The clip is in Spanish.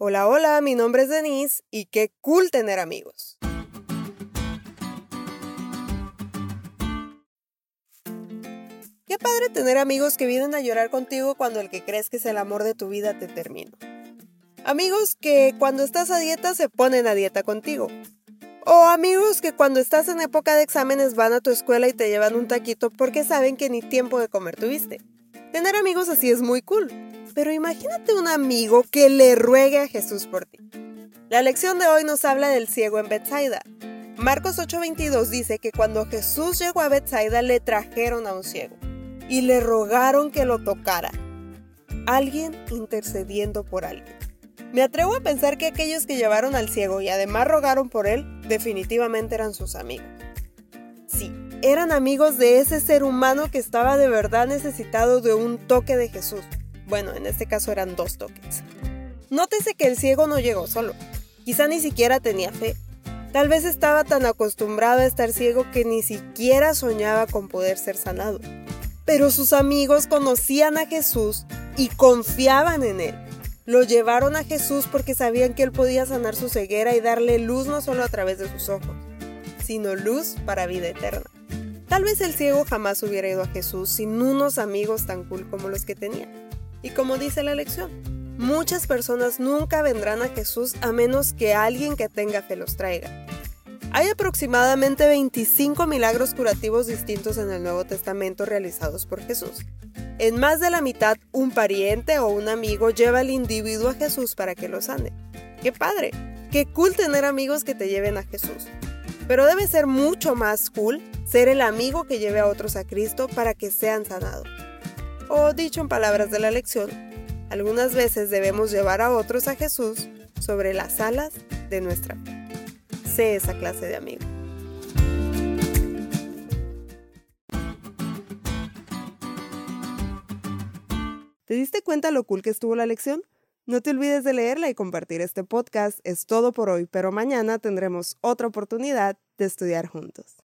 Hola, hola, mi nombre es Denise y qué cool tener amigos. Qué padre tener amigos que vienen a llorar contigo cuando el que crees que es el amor de tu vida te termina. Amigos que cuando estás a dieta se ponen a dieta contigo. O amigos que cuando estás en época de exámenes van a tu escuela y te llevan un taquito porque saben que ni tiempo de comer tuviste. Tener amigos así es muy cool. Pero imagínate un amigo que le ruegue a Jesús por ti. La lección de hoy nos habla del ciego en Bethsaida. Marcos 8:22 dice que cuando Jesús llegó a Bethsaida le trajeron a un ciego y le rogaron que lo tocara. Alguien intercediendo por alguien. Me atrevo a pensar que aquellos que llevaron al ciego y además rogaron por él definitivamente eran sus amigos. Sí, eran amigos de ese ser humano que estaba de verdad necesitado de un toque de Jesús, bueno, en este caso eran dos toques. Nótese que el ciego no llegó solo. Quizá ni siquiera tenía fe. Tal vez estaba tan acostumbrado a estar ciego que ni siquiera soñaba con poder ser sanado. Pero sus amigos conocían a Jesús y confiaban en él. Lo llevaron a Jesús porque sabían que él podía sanar su ceguera y darle luz no solo a través de sus ojos, sino luz para vida eterna. Tal vez el ciego jamás hubiera ido a Jesús sin unos amigos tan cool como los que tenía. Y como dice la lección, muchas personas nunca vendrán a Jesús a menos que alguien que tenga fe los traiga. Hay aproximadamente 25 milagros curativos distintos en el Nuevo Testamento realizados por Jesús. En más de la mitad, un pariente o un amigo lleva al individuo a Jesús para que lo sane. ¡Qué padre! ¡Qué cool tener amigos que te lleven a Jesús! Pero debe ser mucho más cool ser el amigo que lleve a otros a Cristo para que sean sanados. O dicho en palabras de la lección, algunas veces debemos llevar a otros a Jesús sobre las alas de nuestra fe. Sé esa clase de amigo. ¿Te diste cuenta lo cool que estuvo la lección? No te olvides de leerla y compartir este podcast. Es todo por hoy, pero mañana tendremos otra oportunidad de estudiar juntos.